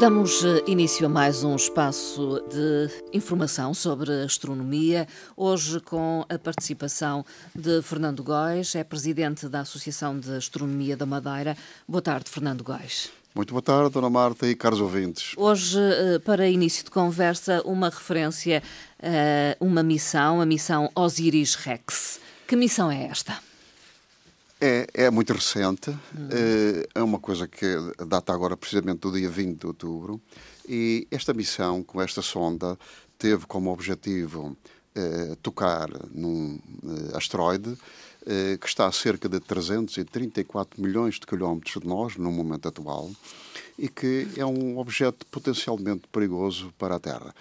Damos eh, início a mais um espaço de informação sobre astronomia, hoje com a participação de Fernando Góis, é presidente da Associação de Astronomia da Madeira. Boa tarde, Fernando Góis. Muito boa tarde, Dona Marta e caros ouvintes. Hoje, eh, para início de conversa, uma referência a uma missão, a missão Osiris Rex. Que missão é esta? É, é muito recente, uhum. é uma coisa que data agora precisamente do dia 20 de outubro, e esta missão, com esta sonda, teve como objetivo eh, tocar num eh, asteroide eh, que está a cerca de 334 milhões de quilómetros de nós, no momento atual, e que é um objeto potencialmente perigoso para a Terra.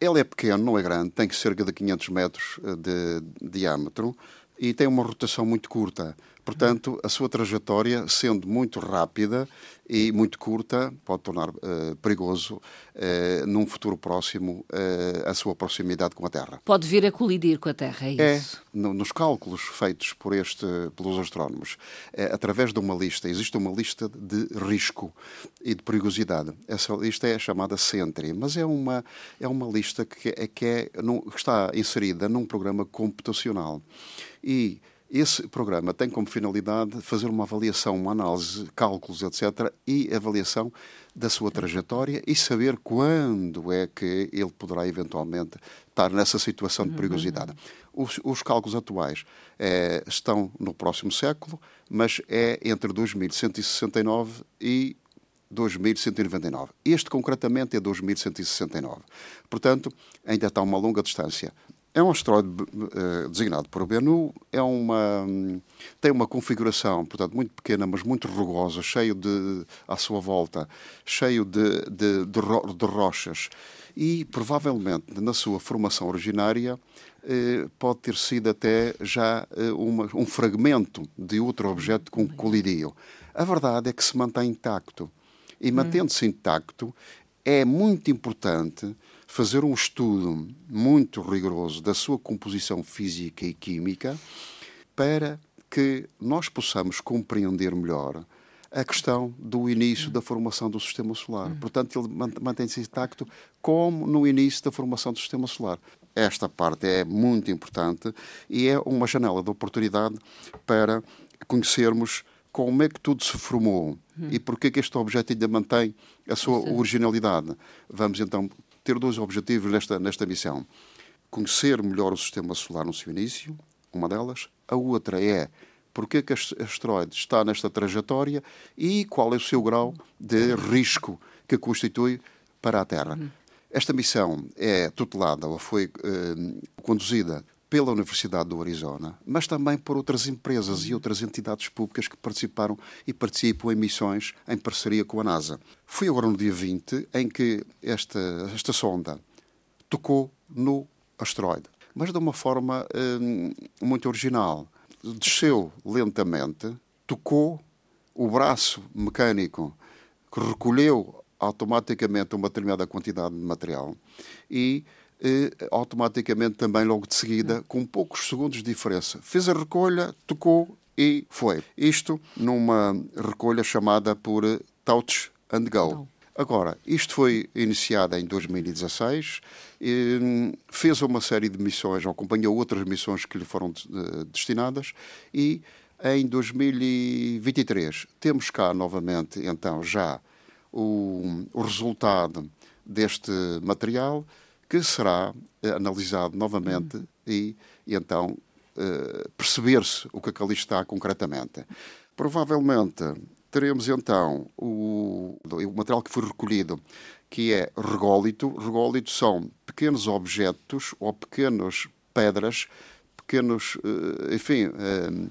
Ele é pequeno, não é grande, tem cerca de 500 metros de diâmetro e tem uma rotação muito curta. Portanto, a sua trajetória, sendo muito rápida e muito curta, pode tornar uh, perigoso uh, num futuro próximo uh, a sua proximidade com a Terra. Pode vir a colidir com a Terra, é isso? É, no, nos cálculos feitos por este, pelos astrónomos, através de uma lista, existe uma lista de risco e de perigosidade. Essa lista é chamada Sentry, mas é uma, é uma lista que, é, que, é, que está inserida num programa computacional. E esse programa tem como finalidade fazer uma avaliação, uma análise, cálculos, etc., e avaliação da sua trajetória e saber quando é que ele poderá eventualmente estar nessa situação de perigosidade. Os, os cálculos atuais é, estão no próximo século, mas é entre 2169 e 2199. Este, concretamente, é 2169. Portanto, ainda está uma longa distância. É um asteroide uh, designado por Bennu, é uma, um, tem uma configuração, portanto, muito pequena, mas muito rugosa, cheio de, à sua volta, cheio de, de, de, ro de rochas. E, provavelmente, na sua formação originária, uh, pode ter sido até já uh, uma, um fragmento de outro objeto com que colidiu. A verdade é que se mantém intacto. E, mantendo-se intacto, é muito importante fazer um estudo muito rigoroso da sua composição física e química para que nós possamos compreender melhor a questão do início da formação do sistema solar. Portanto, ele mantém-se intacto como no início da formação do sistema solar. Esta parte é muito importante e é uma janela de oportunidade para conhecermos como é que tudo se formou e porque é que este objeto ainda mantém a sua originalidade. Vamos então ter dois objetivos nesta, nesta missão. Conhecer melhor o sistema solar no seu início, uma delas. A outra é porque é que este asteroide está nesta trajetória e qual é o seu grau de risco que constitui para a Terra. Esta missão é tutelada ou foi eh, conduzida pela Universidade do Arizona, mas também por outras empresas e outras entidades públicas que participaram e participam em missões em parceria com a NASA. Foi agora no dia 20 em que esta, esta sonda tocou no asteroide, mas de uma forma hum, muito original. Desceu lentamente, tocou o braço mecânico que recolheu automaticamente uma determinada quantidade de material e e, automaticamente também logo de seguida, com poucos segundos de diferença. Fez a recolha, tocou e foi. Isto numa recolha chamada por Touch and Go. Agora, isto foi iniciado em 2016, e, fez uma série de missões, acompanhou outras missões que lhe foram destinadas e em 2023 temos cá novamente, então, já o, o resultado deste material que será eh, analisado novamente uhum. e, e, então uh, perceber-se o que, é que ali está concretamente. Provavelmente teremos então o, o material que foi recolhido, que é rególito. Rególito são pequenos objetos ou pequenas pedras, pequenos, uh, enfim. Uh,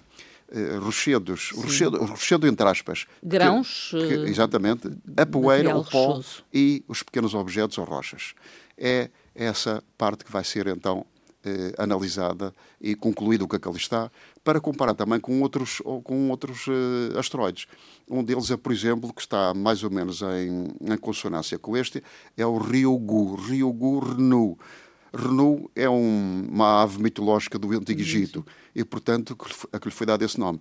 rochedos, rochedo, rochedo entre aspas. Grãos. Que, que, exatamente. A poeira, o pó rochoso. e os pequenos objetos ou rochas. É essa parte que vai ser então eh, analisada e concluído o que, é ali está, para comparar também com outros, com outros eh, asteroides. Um deles é, por exemplo, que está mais ou menos em, em consonância com este, é o Ryugu, Ryugu Renu. Renu é um, uma ave mitológica do Antigo Egito e, portanto, a que lhe foi dado esse nome.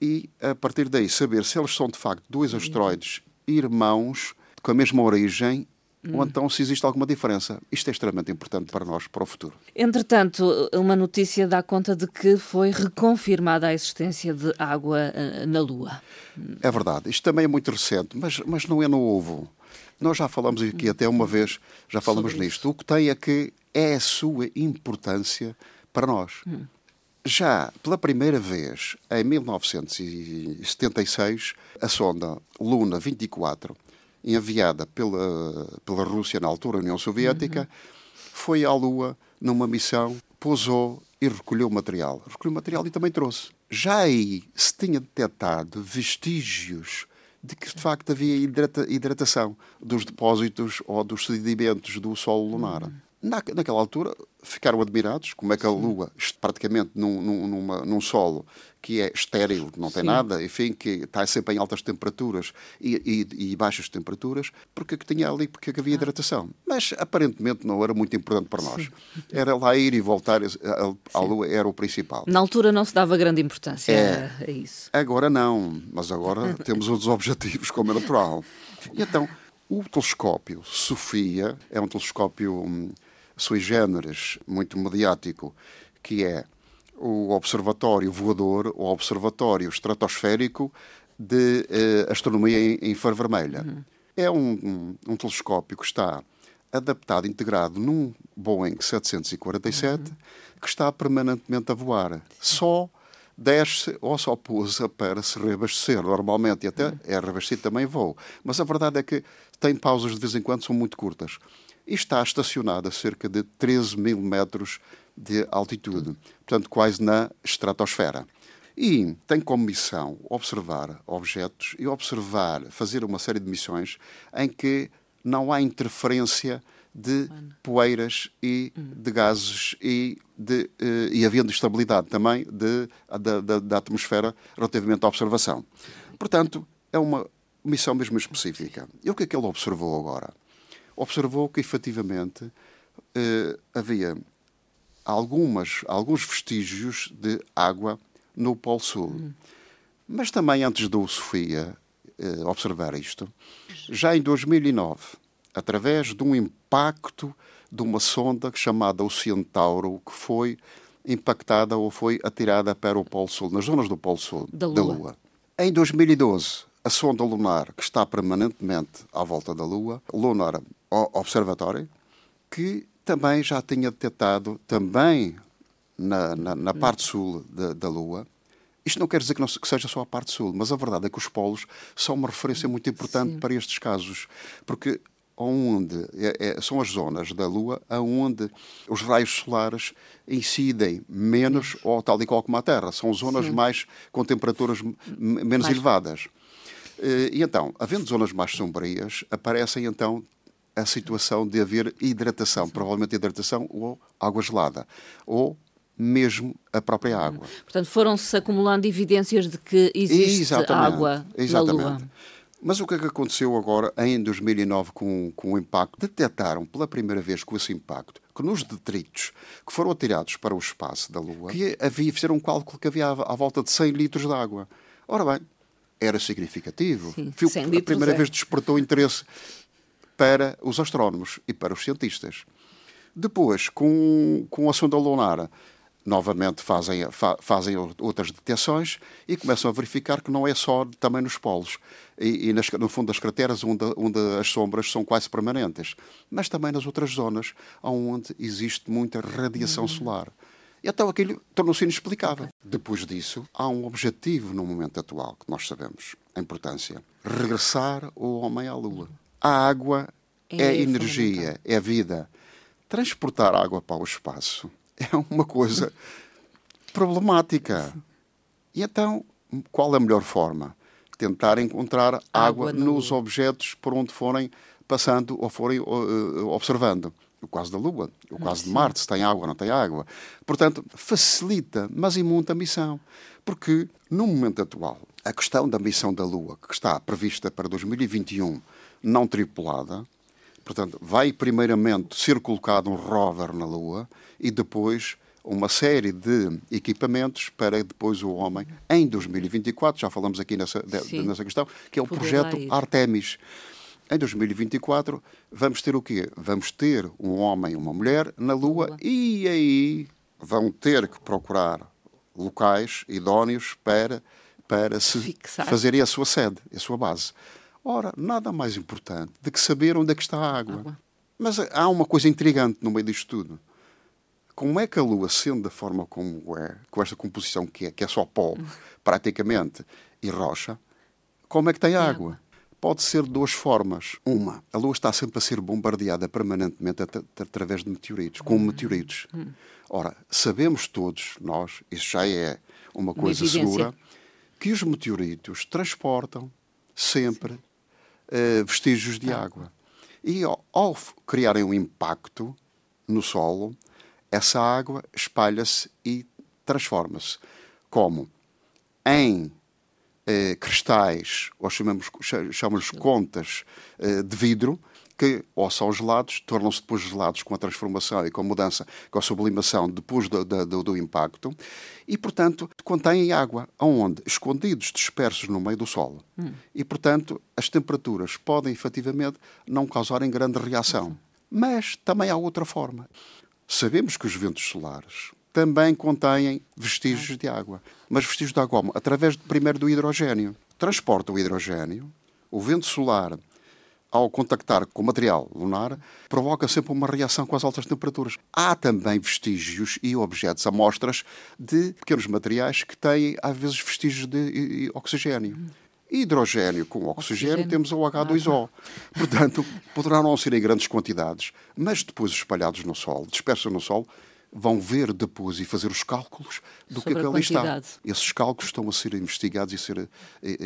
E, a partir daí, saber se eles são, de facto, dois asteroides irmãos com a mesma origem ou então se existe alguma diferença. Isto é extremamente importante para nós, para o futuro. Entretanto, uma notícia dá conta de que foi reconfirmada a existência de água eh, na Lua. É verdade. Isto também é muito recente, mas, mas não é novo. Nós já falamos aqui até uma vez, já falamos Sobre nisto. Isso. O que tem é que é a sua importância para nós. Hum. Já pela primeira vez, em 1976, a sonda Luna 24 enviada pela, pela Rússia, na altura União Soviética, uhum. foi à Lua numa missão, pousou e recolheu material. Recolheu material e também trouxe. Já aí se tinha detectado vestígios de que de facto havia hidrata hidratação dos depósitos ou dos sedimentos do solo lunar. Uhum. Na, naquela altura ficaram admirados como é que a Lua, praticamente num, num, numa, num solo que é estéril, não tem Sim. nada, enfim, que está sempre em altas temperaturas e, e, e baixas temperaturas, porque que tinha ali, porque havia ah. hidratação. Mas aparentemente não era muito importante para nós. Sim. Era lá ir e voltar à Lua, era o principal. Na altura não se dava grande importância é. a isso. Agora não, mas agora temos outros objetivos, como é natural. E então, o telescópio Sofia é um telescópio hum, sui generis, muito mediático, que é o Observatório Voador, o Observatório Estratosférico de eh, Astronomia em, em Infravermelha. Uhum. É um, um, um, telescópio que está adaptado, integrado num Boeing 747, uhum. que está permanentemente a voar. Só desce ou só pousa para se reabastecer normalmente, e até uhum. é reabastecido também voo. Mas a verdade é que tem pausas de vez em quando, são muito curtas e está estacionado a cerca de 13 mil metros de altitude, portanto, quase na estratosfera. E tem como missão observar objetos e observar, fazer uma série de missões em que não há interferência de poeiras e de gases e, de, eh, e havendo estabilidade também de, da, da, da atmosfera relativamente à observação. Portanto, é uma missão mesmo específica. E o que é que ele observou agora? Observou que efetivamente eh, havia algumas, alguns vestígios de água no Polo Sul. Hum. Mas também antes do Sofia eh, observar isto, já em 2009, através de um impacto de uma sonda chamada o Centauro, que foi impactada ou foi atirada para o Polo Sul, nas zonas do Polo Sul da Lua. Da Lua. Em 2012, a sonda lunar que está permanentemente à volta da Lua, Lunar Observatório, que também já tinha detectado, também na, na, na parte sul da, da, Lua, isto não quer dizer que, não, que, seja só a parte sul, mas a verdade é que os polos são uma referência muito importante Sim. para estes casos, porque onde é, é, são as zonas da Lua onde os raios solares incidem menos ou tal e qual como a Terra. São zonas Sim. mais com temperaturas menos mais... elevadas. Eh, e então, havendo zonas mais sombrias, aparecem então a situação de haver hidratação, provavelmente hidratação ou água gelada, ou mesmo a própria água. Portanto, foram-se acumulando evidências de que existe exatamente, água exatamente. na Lua. Mas o que é que aconteceu agora em 2009 com, com o impacto? Detectaram pela primeira vez com esse impacto que nos detritos que foram atirados para o espaço da Lua, que havia, fizeram um cálculo que havia à volta de 100 litros de água. Ora bem, era significativo. Sim, Fio, a primeira é. vez despertou interesse para os astrónomos e para os cientistas. Depois, com, com a sonda lunar, novamente fazem, fa, fazem outras detecções e começam a verificar que não é só também nos polos e, e nas, no fundo das crateras onde, onde as sombras são quase permanentes, mas também nas outras zonas onde existe muita radiação uhum. solar. E então aquilo tornou-se inexplicável. Depois disso, há um objetivo no momento atual, que nós sabemos a importância: regressar o homem à Lua. A água é, é energia, é vida. Transportar água para o espaço é uma coisa problemática. E então, qual a melhor forma? Tentar encontrar água, água nos objetos por onde forem passando ou forem uh, observando. o caso da Lua, o caso de Marte, se tem água ou não tem água. Portanto, facilita, mas imunta a missão. Porque, no momento atual, a questão da missão da Lua, que está prevista para 2021, não tripulada, portanto, vai primeiramente ser colocado um rover na Lua e depois uma série de equipamentos para depois o homem, em 2024, já falamos aqui nessa, nessa questão, que é o projeto Artemis. Em 2024 vamos ter o quê? Vamos ter um homem e uma mulher na Lua Lua. e aí vão ter que procurar locais idóneos para, para se Fixar. fazerem a sua sede, a sua base. Ora, nada mais importante do que saber onde é que está a água. água. Mas há uma coisa intrigante no meio disto tudo. Como é que a Lua, sendo da forma como é, com esta composição que é, que é só pó, praticamente, e rocha, como é que tem água? Pode ser de duas formas. Uma, a Lua está sempre a ser bombardeada permanentemente at através de meteoritos, com uhum. meteoritos. Uhum. Ora, sabemos todos, nós, isso já é uma coisa uma segura, que os meteoritos transportam sempre uh, vestígios de ah. água. E ao, ao criarem um impacto no solo, essa água espalha-se e transforma-se. Como? Em eh, cristais, ou chamamos, chamamos contas eh, de vidro, que ou são gelados, tornam-se depois gelados com a transformação e com a mudança, com a sublimação depois do, do, do, impacto, e, portanto, contêm água, aonde? Escondidos, dispersos no meio do solo. Hum. E, portanto, as temperaturas podem, efetivamente, não causarem grande reação. Mas também há outra forma. Sabemos que os ventos solares também contêm vestígios de água. Mas vestígios de água Através, primeiro, do hidrogênio. Transporta o hidrogênio, o vento solar, ao contactar com o material lunar, provoca sempre uma reação com as altas temperaturas. Há também vestígios e objetos, amostras de pequenos materiais que têm, às vezes, vestígios de oxigênio. Hidrogênio com oxigênio, oxigênio. temos o H2O. Portanto, poderão não ser em grandes quantidades, mas depois espalhados no solo, dispersos no solo, vão ver depois e fazer os cálculos do Sobre que é que ali está. Esses cálculos estão a ser investigados e a ser eh, eh,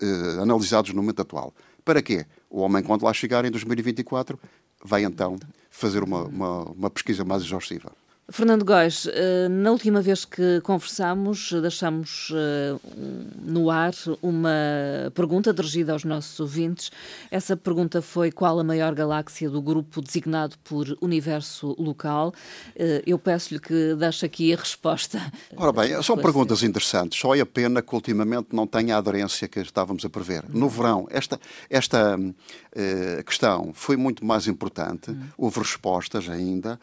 eh, analisados no momento atual. Para quê? O homem, quando lá chegar em 2024, vai então fazer uma, uma, uma pesquisa mais exaustiva. Fernando Góes, eh, na última vez que conversámos, deixámos eh, no ar uma pergunta dirigida aos nossos ouvintes. Essa pergunta foi qual a maior galáxia do grupo designado por universo local. Eh, eu peço-lhe que deixe aqui a resposta. Ora bem, são perguntas interessantes. Só é a pena que ultimamente não tenha a aderência que estávamos a prever. No verão, esta, esta questão foi muito mais importante. Hum. Houve respostas ainda.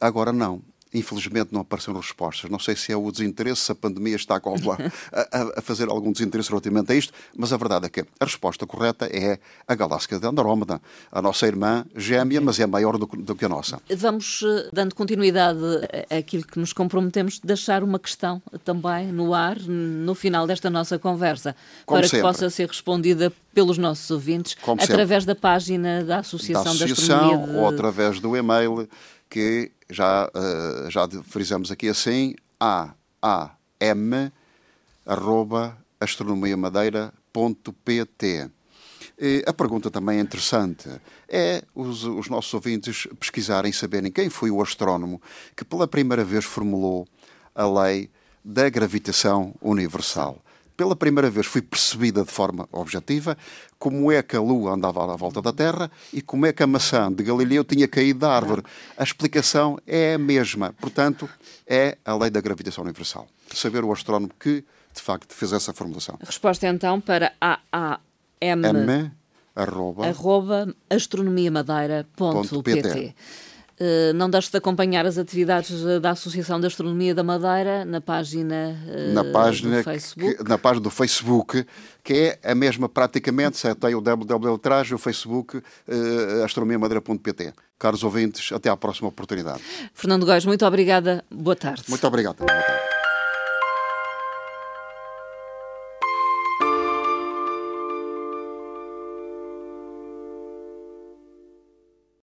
Agora não Infelizmente não apareceram respostas. Não sei se é o desinteresse, se a pandemia está a, a, a, fazer algum desinteresse relativamente a isto, mas a verdade é que a resposta correta é a galáxia de Andrómeda, a nossa irmã gêmea, mas é maior do, do que a nossa. Vamos eh, dando continuidade àquilo que nos comprometemos de deixar uma questão também no ar, no final desta nossa conversa, Como para sempre. que possa ser respondida pelos nossos ouvintes, Como através sempre. da página da Associação da, Associação, da Astronomia. De... Ou através do e-mail que já, uh, já frisamos aqui assim, a a m arroba astronomiamadeira.pt. A pergunta também é interessante. É os, os nossos ouvintes pesquisarem, saberem quem foi o astrónomo que pela primeira vez formulou a lei da gravitação universal pela primeira vez fui percebida de forma objetiva como é que a Lua andava à volta da Terra e como é que a maçã de Galileu tinha caído da árvore. A explicação é a mesma. Portanto, é a lei da gravitação universal. Saber o astrónomo que, de facto, fez essa formulação. A resposta então para AAM. M, arroba astronomiamadeira.pt. Eh, não deixe de acompanhar as atividades eh, da Associação de Astronomia da Madeira na página, uh, na página do Facebook. Que, na página do Facebook, que é a mesma praticamente, tem o www atrás, o Facebook, uh, astronomiamadeira.pt. Caros ouvintes, até à próxima oportunidade. Fernando Góes, muito obrigada. Boa tarde. Muito obrigado. Boa tarde.